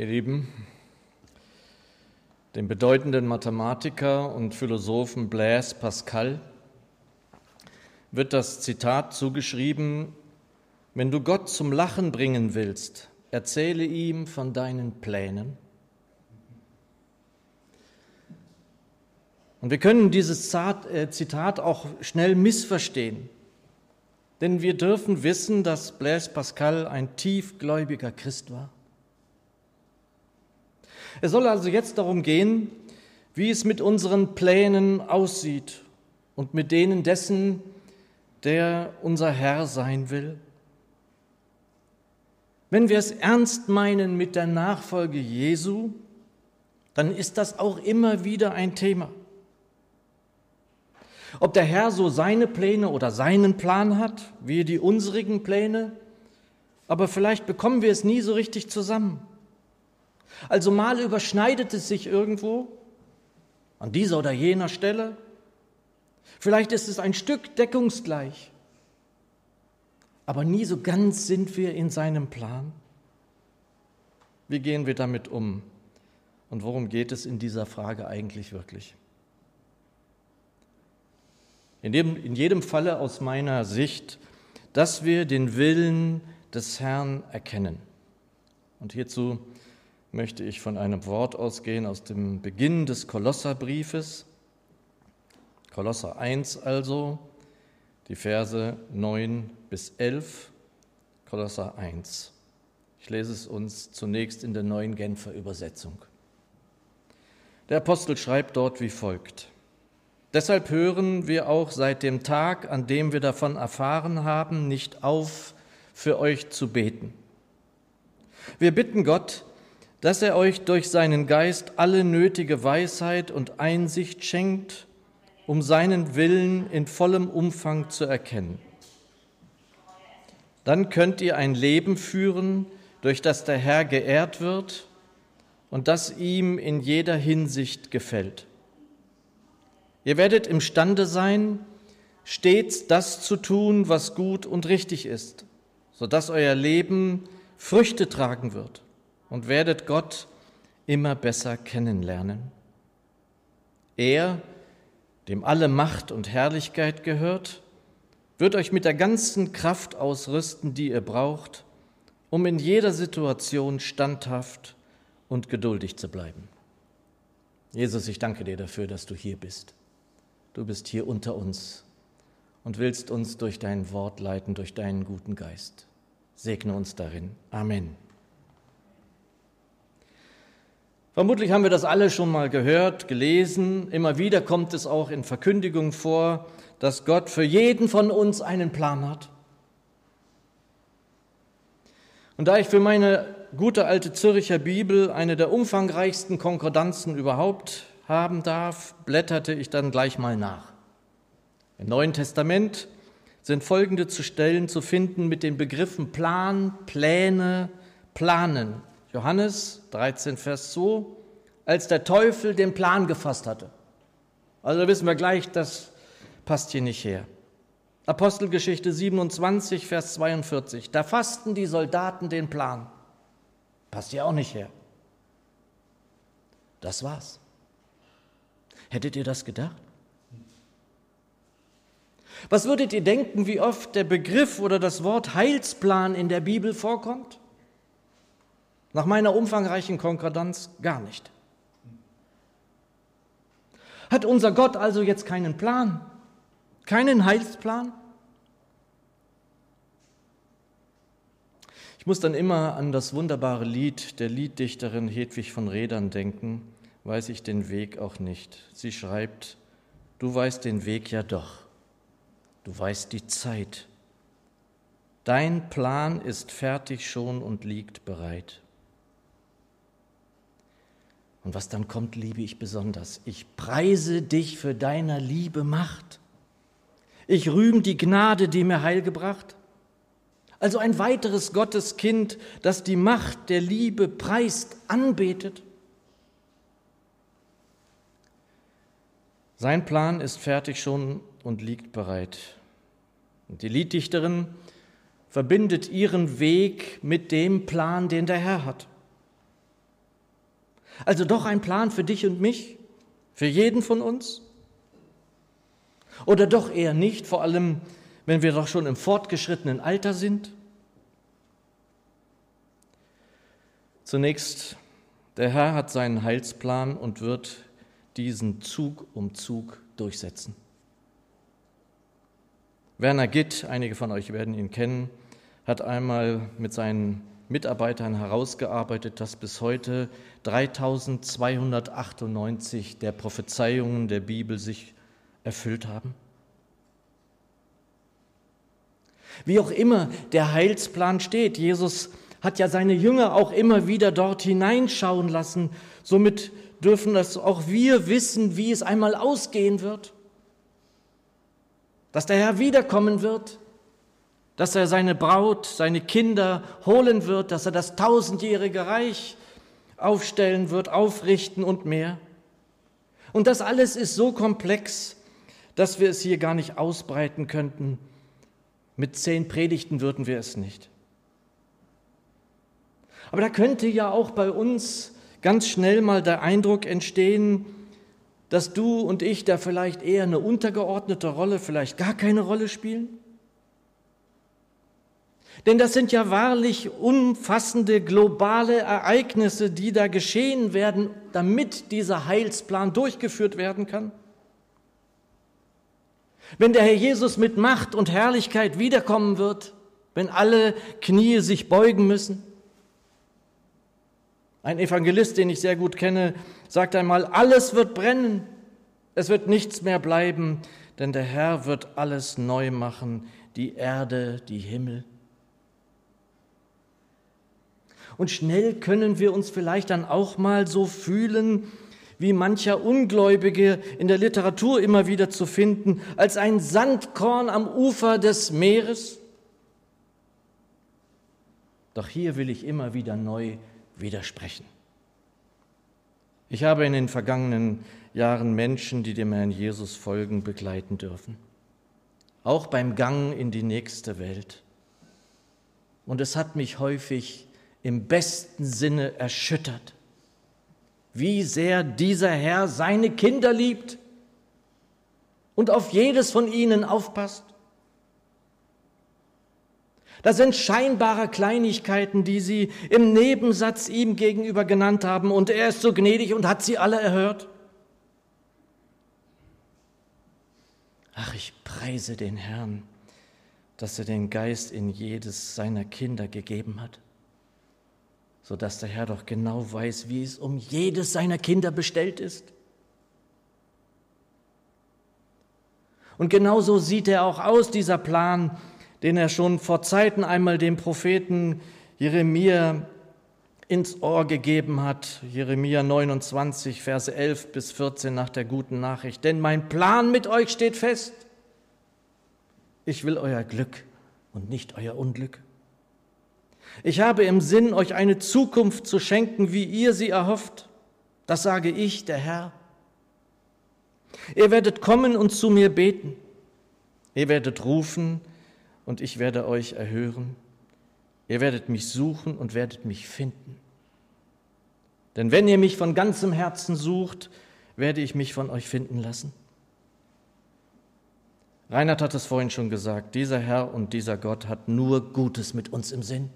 Ihr Lieben, dem bedeutenden Mathematiker und Philosophen Blaise Pascal wird das Zitat zugeschrieben, wenn du Gott zum Lachen bringen willst, erzähle ihm von deinen Plänen. Und wir können dieses äh, Zitat auch schnell missverstehen, denn wir dürfen wissen, dass Blaise Pascal ein tiefgläubiger Christ war. Es soll also jetzt darum gehen, wie es mit unseren Plänen aussieht und mit denen dessen, der unser Herr sein will. Wenn wir es ernst meinen mit der Nachfolge Jesu, dann ist das auch immer wieder ein Thema. Ob der Herr so seine Pläne oder seinen Plan hat, wie die unsrigen Pläne, aber vielleicht bekommen wir es nie so richtig zusammen. Also mal überschneidet es sich irgendwo, an dieser oder jener Stelle. Vielleicht ist es ein Stück deckungsgleich, aber nie so ganz sind wir in seinem Plan. Wie gehen wir damit um? Und worum geht es in dieser Frage eigentlich wirklich? In, dem, in jedem Falle aus meiner Sicht, dass wir den Willen des Herrn erkennen. Und hierzu möchte ich von einem Wort ausgehen aus dem Beginn des Kolosserbriefes. Kolosser 1 also, die Verse 9 bis 11, Kolosser 1. Ich lese es uns zunächst in der neuen Genfer Übersetzung. Der Apostel schreibt dort wie folgt. Deshalb hören wir auch seit dem Tag, an dem wir davon erfahren haben, nicht auf, für euch zu beten. Wir bitten Gott, dass er euch durch seinen Geist alle nötige Weisheit und Einsicht schenkt, um seinen Willen in vollem Umfang zu erkennen. Dann könnt ihr ein Leben führen, durch das der Herr geehrt wird und das ihm in jeder Hinsicht gefällt. Ihr werdet imstande sein, stets das zu tun, was gut und richtig ist, sodass euer Leben Früchte tragen wird und werdet Gott immer besser kennenlernen. Er, dem alle Macht und Herrlichkeit gehört, wird euch mit der ganzen Kraft ausrüsten, die ihr braucht, um in jeder Situation standhaft und geduldig zu bleiben. Jesus, ich danke dir dafür, dass du hier bist. Du bist hier unter uns und willst uns durch dein Wort leiten, durch deinen guten Geist. Segne uns darin. Amen. Vermutlich haben wir das alle schon mal gehört, gelesen. Immer wieder kommt es auch in Verkündigung vor, dass Gott für jeden von uns einen Plan hat. Und da ich für meine gute alte Zürcher Bibel eine der umfangreichsten Konkordanzen überhaupt haben darf, blätterte ich dann gleich mal nach. Im Neuen Testament sind folgende zu Stellen zu finden mit den Begriffen Plan, Pläne, Planen. Johannes 13, Vers 2, als der Teufel den Plan gefasst hatte. Also wissen wir gleich, das passt hier nicht her. Apostelgeschichte 27, Vers 42, da fassten die Soldaten den Plan. Passt hier auch nicht her. Das war's. Hättet ihr das gedacht? Was würdet ihr denken, wie oft der Begriff oder das Wort Heilsplan in der Bibel vorkommt? Nach meiner umfangreichen Konkordanz gar nicht. Hat unser Gott also jetzt keinen Plan, keinen Heilsplan? Ich muss dann immer an das wunderbare Lied der Lieddichterin Hedwig von Redern denken weiß ich den Weg auch nicht. Sie schreibt, du weißt den Weg ja doch, du weißt die Zeit. Dein Plan ist fertig schon und liegt bereit. Und was dann kommt, liebe ich besonders. Ich preise dich für deiner Liebe Macht. Ich rühm die Gnade, die mir Heil gebracht. Also ein weiteres Gotteskind, das die Macht der Liebe preist, anbetet. Sein Plan ist fertig schon und liegt bereit. Und die Lieddichterin verbindet ihren Weg mit dem Plan, den der Herr hat. Also doch ein Plan für dich und mich, für jeden von uns? Oder doch eher nicht, vor allem wenn wir doch schon im fortgeschrittenen Alter sind? Zunächst, der Herr hat seinen Heilsplan und wird diesen Zug um Zug durchsetzen. Werner Gitt, einige von euch werden ihn kennen, hat einmal mit seinen Mitarbeitern herausgearbeitet, dass bis heute 3298 der Prophezeiungen der Bibel sich erfüllt haben. Wie auch immer der Heilsplan steht, Jesus hat ja seine Jünger auch immer wieder dort hineinschauen lassen. Somit dürfen das auch wir wissen, wie es einmal ausgehen wird. Dass der Herr wiederkommen wird, dass er seine Braut, seine Kinder holen wird, dass er das tausendjährige Reich aufstellen wird, aufrichten und mehr. Und das alles ist so komplex, dass wir es hier gar nicht ausbreiten könnten. Mit zehn Predigten würden wir es nicht. Aber da könnte ja auch bei uns ganz schnell mal der Eindruck entstehen, dass du und ich da vielleicht eher eine untergeordnete Rolle, vielleicht gar keine Rolle spielen? Denn das sind ja wahrlich umfassende globale Ereignisse, die da geschehen werden, damit dieser Heilsplan durchgeführt werden kann. Wenn der Herr Jesus mit Macht und Herrlichkeit wiederkommen wird, wenn alle Knie sich beugen müssen, ein Evangelist, den ich sehr gut kenne, sagt einmal, alles wird brennen, es wird nichts mehr bleiben, denn der Herr wird alles neu machen, die Erde, die Himmel. Und schnell können wir uns vielleicht dann auch mal so fühlen, wie mancher Ungläubige in der Literatur immer wieder zu finden, als ein Sandkorn am Ufer des Meeres. Doch hier will ich immer wieder neu widersprechen. Ich habe in den vergangenen Jahren Menschen, die dem Herrn Jesus folgen, begleiten dürfen. Auch beim Gang in die nächste Welt. Und es hat mich häufig im besten Sinne erschüttert, wie sehr dieser Herr seine Kinder liebt und auf jedes von ihnen aufpasst. Das sind scheinbare Kleinigkeiten, die sie im Nebensatz ihm gegenüber genannt haben, und er ist so gnädig und hat sie alle erhört. Ach, ich preise den Herrn, dass er den Geist in jedes seiner Kinder gegeben hat, so dass der Herr doch genau weiß, wie es um jedes seiner Kinder bestellt ist. Und genauso sieht er auch aus, dieser Plan, den er schon vor Zeiten einmal dem Propheten Jeremia ins Ohr gegeben hat. Jeremia 29, Verse 11 bis 14 nach der guten Nachricht. Denn mein Plan mit euch steht fest. Ich will euer Glück und nicht euer Unglück. Ich habe im Sinn, euch eine Zukunft zu schenken, wie ihr sie erhofft. Das sage ich, der Herr. Ihr werdet kommen und zu mir beten. Ihr werdet rufen und ich werde euch erhören. Ihr werdet mich suchen und werdet mich finden. Denn wenn ihr mich von ganzem Herzen sucht, werde ich mich von euch finden lassen. Reinhard hat es vorhin schon gesagt, dieser Herr und dieser Gott hat nur Gutes mit uns im Sinn.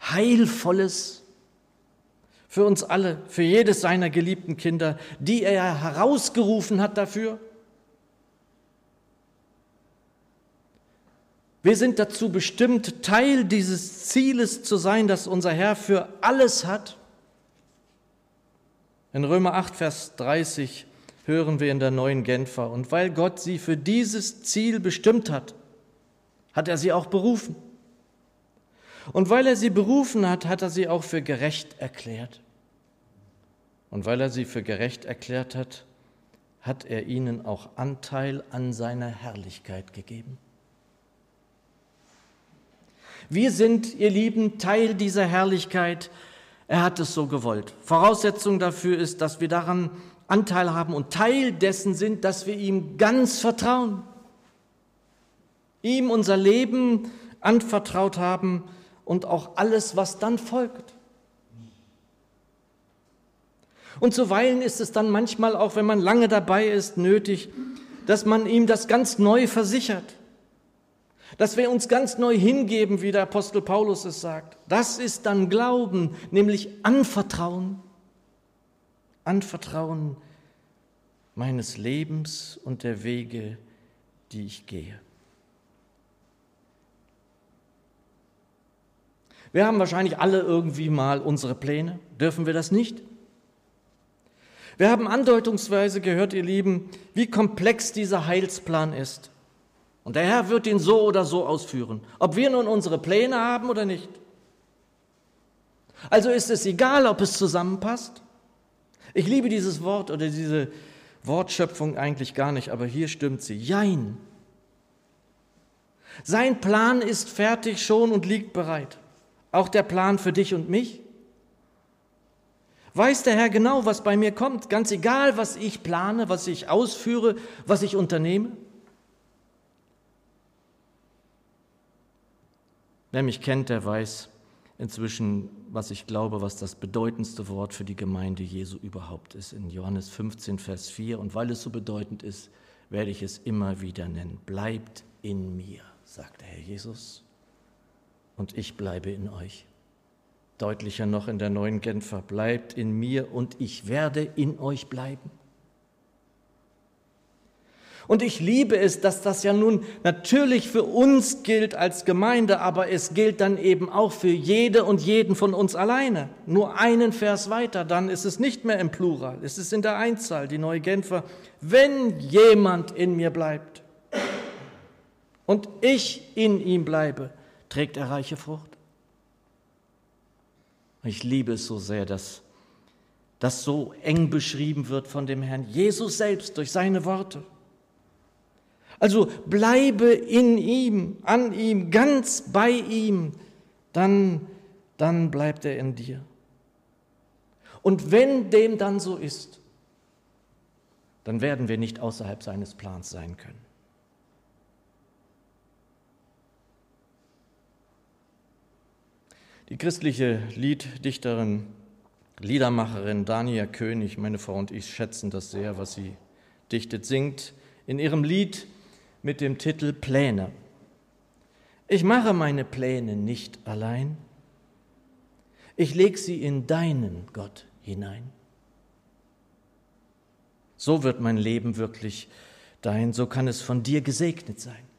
Heilvolles für uns alle, für jedes seiner geliebten Kinder, die er herausgerufen hat dafür. Wir sind dazu bestimmt, Teil dieses Zieles zu sein, das unser Herr für alles hat. In Römer 8, Vers 30 hören wir in der neuen Genfer, und weil Gott sie für dieses Ziel bestimmt hat, hat er sie auch berufen. Und weil er sie berufen hat, hat er sie auch für gerecht erklärt. Und weil er sie für gerecht erklärt hat, hat er ihnen auch Anteil an seiner Herrlichkeit gegeben. Wir sind, ihr Lieben, Teil dieser Herrlichkeit. Er hat es so gewollt. Voraussetzung dafür ist, dass wir daran Anteil haben und Teil dessen sind, dass wir ihm ganz vertrauen. Ihm unser Leben anvertraut haben und auch alles, was dann folgt. Und zuweilen ist es dann manchmal auch, wenn man lange dabei ist, nötig, dass man ihm das ganz neu versichert. Dass wir uns ganz neu hingeben, wie der Apostel Paulus es sagt. Das ist dann Glauben, nämlich Anvertrauen. Anvertrauen meines Lebens und der Wege, die ich gehe. Wir haben wahrscheinlich alle irgendwie mal unsere Pläne. Dürfen wir das nicht? Wir haben andeutungsweise gehört, ihr Lieben, wie komplex dieser Heilsplan ist. Und der Herr wird ihn so oder so ausführen, ob wir nun unsere Pläne haben oder nicht. Also ist es egal, ob es zusammenpasst. Ich liebe dieses Wort oder diese Wortschöpfung eigentlich gar nicht, aber hier stimmt sie. Jein. Sein Plan ist fertig schon und liegt bereit. Auch der Plan für dich und mich? Weiß der Herr genau, was bei mir kommt, ganz egal, was ich plane, was ich ausführe, was ich unternehme? Wer mich kennt, der weiß inzwischen, was ich glaube, was das bedeutendste Wort für die Gemeinde Jesu überhaupt ist, in Johannes 15, Vers 4. Und weil es so bedeutend ist, werde ich es immer wieder nennen. Bleibt in mir, sagt der Herr Jesus und ich bleibe in euch. Deutlicher noch in der neuen Genfer, bleibt in mir und ich werde in euch bleiben. Und ich liebe es, dass das ja nun natürlich für uns gilt als Gemeinde, aber es gilt dann eben auch für jede und jeden von uns alleine. Nur einen Vers weiter, dann ist es nicht mehr im Plural, es ist in der Einzahl, die neue Genfer. Wenn jemand in mir bleibt und ich in ihm bleibe, trägt er reiche Frucht. Ich liebe es so sehr, dass das so eng beschrieben wird von dem Herrn Jesus selbst durch seine Worte. Also bleibe in ihm, an ihm, ganz bei ihm, dann, dann bleibt er in dir. Und wenn dem dann so ist, dann werden wir nicht außerhalb seines Plans sein können. Die christliche Lieddichterin, Liedermacherin Dania König, meine Frau und ich schätzen das sehr, was sie dichtet, singt in ihrem Lied mit dem Titel Pläne. Ich mache meine Pläne nicht allein, ich leg sie in deinen Gott hinein. So wird mein Leben wirklich dein, so kann es von dir gesegnet sein.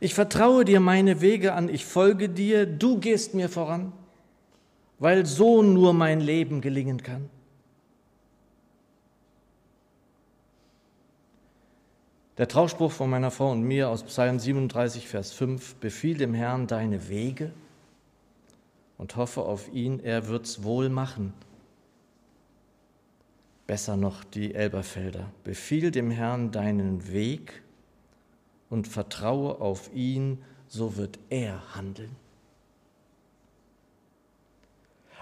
Ich vertraue dir meine Wege an, ich folge dir, du gehst mir voran, weil so nur mein Leben gelingen kann. Der Trauspruch von meiner Frau und mir aus Psalm 37, Vers 5, befiehl dem Herrn deine Wege und hoffe auf ihn, er wird's wohl machen. Besser noch die Elberfelder, befiehl dem Herrn deinen Weg und vertraue auf ihn, so wird er handeln.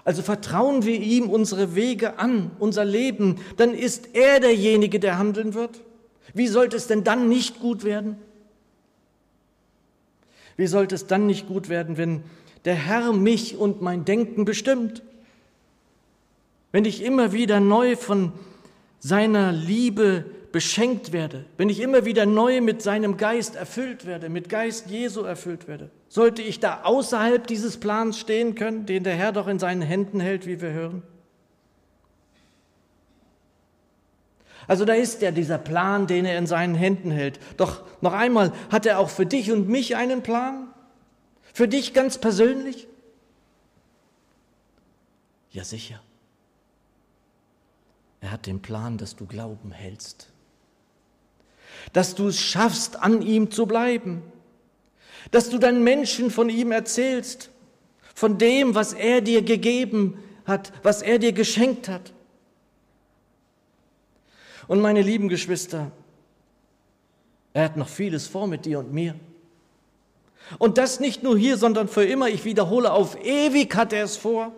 Also vertrauen wir ihm unsere Wege an, unser Leben, dann ist er derjenige, der handeln wird. Wie sollte es denn dann nicht gut werden? Wie sollte es dann nicht gut werden, wenn der Herr mich und mein Denken bestimmt? Wenn ich immer wieder neu von seiner Liebe beschenkt werde, wenn ich immer wieder neu mit seinem Geist erfüllt werde, mit Geist Jesu erfüllt werde, sollte ich da außerhalb dieses Plans stehen können, den der Herr doch in seinen Händen hält, wie wir hören? Also da ist ja dieser Plan, den er in seinen Händen hält. Doch noch einmal, hat er auch für dich und mich einen Plan? Für dich ganz persönlich? Ja sicher. Er hat den Plan, dass du Glauben hältst dass du es schaffst, an ihm zu bleiben, dass du deinen Menschen von ihm erzählst, von dem, was er dir gegeben hat, was er dir geschenkt hat. Und meine lieben Geschwister, er hat noch vieles vor mit dir und mir. Und das nicht nur hier, sondern für immer, ich wiederhole, auf ewig hat er es vor.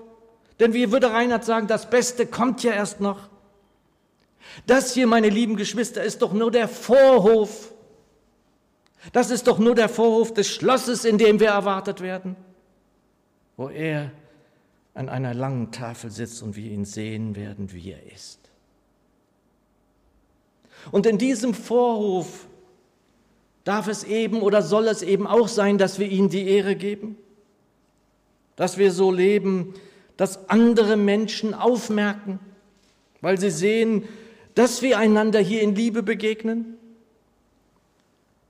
Denn wie würde Reinhard sagen, das Beste kommt ja erst noch. Das hier, meine lieben Geschwister, ist doch nur der Vorhof. Das ist doch nur der Vorhof des Schlosses, in dem wir erwartet werden, wo er an einer langen Tafel sitzt und wir ihn sehen werden, wie er ist. Und in diesem Vorhof darf es eben oder soll es eben auch sein, dass wir ihm die Ehre geben, dass wir so leben, dass andere Menschen aufmerken, weil sie sehen, dass wir einander hier in Liebe begegnen,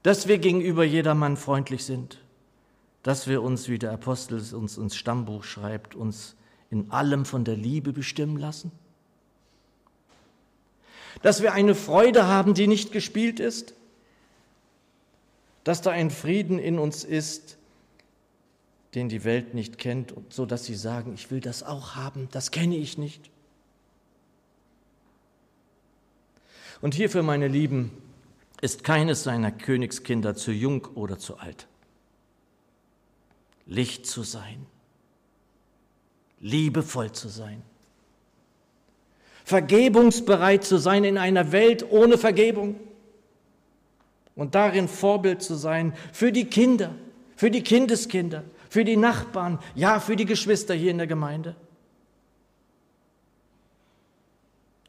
dass wir gegenüber jedermann freundlich sind, dass wir uns, wie der Apostel uns ins Stammbuch schreibt, uns in allem von der Liebe bestimmen lassen, dass wir eine Freude haben, die nicht gespielt ist, dass da ein Frieden in uns ist, den die Welt nicht kennt, so dass sie sagen, ich will das auch haben, das kenne ich nicht. Und hierfür, meine Lieben, ist keines seiner Königskinder zu jung oder zu alt. Licht zu sein, liebevoll zu sein, vergebungsbereit zu sein in einer Welt ohne Vergebung und darin Vorbild zu sein für die Kinder, für die Kindeskinder, für die Nachbarn, ja, für die Geschwister hier in der Gemeinde.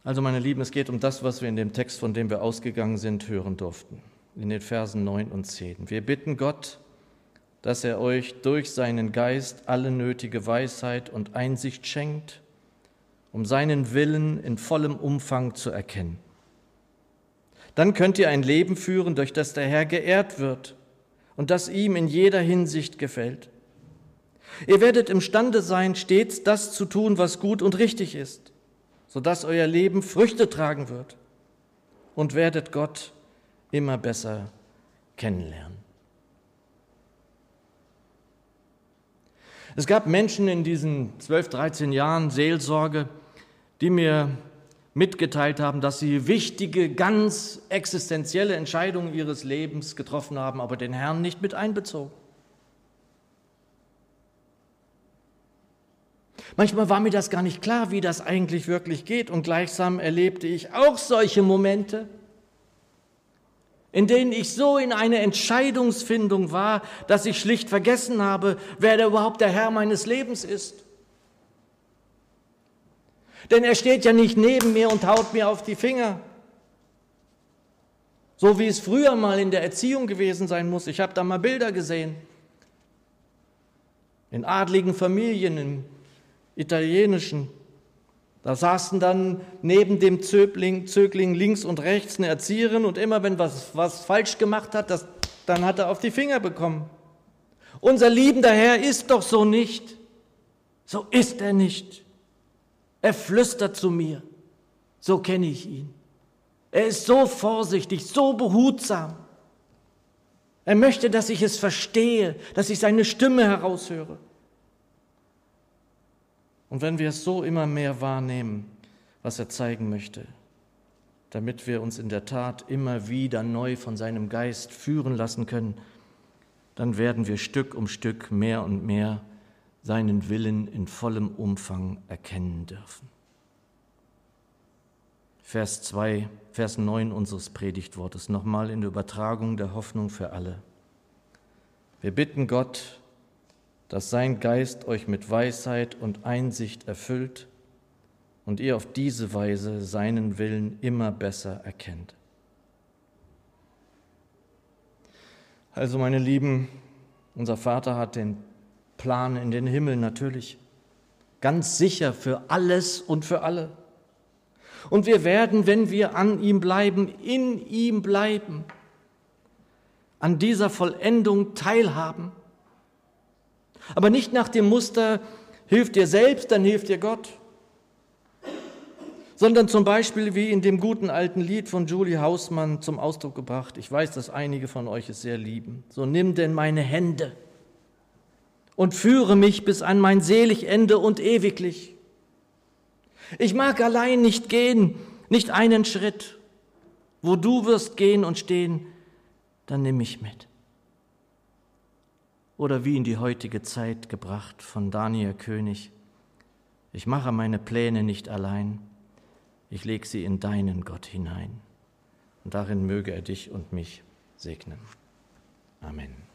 Also meine Lieben, es geht um das, was wir in dem Text, von dem wir ausgegangen sind, hören durften, in den Versen 9 und 10. Wir bitten Gott, dass er euch durch seinen Geist alle nötige Weisheit und Einsicht schenkt, um seinen Willen in vollem Umfang zu erkennen. Dann könnt ihr ein Leben führen, durch das der Herr geehrt wird und das ihm in jeder Hinsicht gefällt. Ihr werdet imstande sein, stets das zu tun, was gut und richtig ist sodass euer Leben Früchte tragen wird und werdet Gott immer besser kennenlernen. Es gab Menschen in diesen 12, 13 Jahren Seelsorge, die mir mitgeteilt haben, dass sie wichtige, ganz existenzielle Entscheidungen ihres Lebens getroffen haben, aber den Herrn nicht mit einbezogen. Manchmal war mir das gar nicht klar, wie das eigentlich wirklich geht und gleichsam erlebte ich auch solche Momente, in denen ich so in einer Entscheidungsfindung war, dass ich schlicht vergessen habe, wer der überhaupt der Herr meines Lebens ist. Denn er steht ja nicht neben mir und haut mir auf die Finger, so wie es früher mal in der Erziehung gewesen sein muss. Ich habe da mal Bilder gesehen. In adligen Familien, in italienischen. Da saßen dann neben dem Zögling, Zögling links und rechts eine Erzieherin und immer wenn was, was falsch gemacht hat, das, dann hat er auf die Finger bekommen. Unser liebender Herr ist doch so nicht. So ist er nicht. Er flüstert zu mir. So kenne ich ihn. Er ist so vorsichtig, so behutsam. Er möchte, dass ich es verstehe, dass ich seine Stimme heraushöre. Und wenn wir es so immer mehr wahrnehmen, was er zeigen möchte, damit wir uns in der Tat immer wieder neu von seinem Geist führen lassen können, dann werden wir Stück um Stück mehr und mehr seinen Willen in vollem Umfang erkennen dürfen. Vers 2, Vers 9 unseres Predigtwortes, nochmal in der Übertragung der Hoffnung für alle. Wir bitten Gott, dass sein Geist euch mit Weisheit und Einsicht erfüllt und ihr auf diese Weise seinen Willen immer besser erkennt. Also meine Lieben, unser Vater hat den Plan in den Himmel natürlich, ganz sicher für alles und für alle. Und wir werden, wenn wir an ihm bleiben, in ihm bleiben, an dieser Vollendung teilhaben aber nicht nach dem Muster, hilf dir selbst, dann hilft dir Gott. Sondern zum Beispiel wie in dem guten alten Lied von Julie Hausmann zum Ausdruck gebracht. Ich weiß, dass einige von euch es sehr lieben. So nimm denn meine Hände und führe mich bis an mein selig Ende und ewiglich. Ich mag allein nicht gehen, nicht einen Schritt. Wo du wirst gehen und stehen, dann nimm mich mit oder wie in die heutige Zeit gebracht von Daniel König. Ich mache meine Pläne nicht allein, ich lege sie in deinen Gott hinein. Und darin möge er dich und mich segnen. Amen.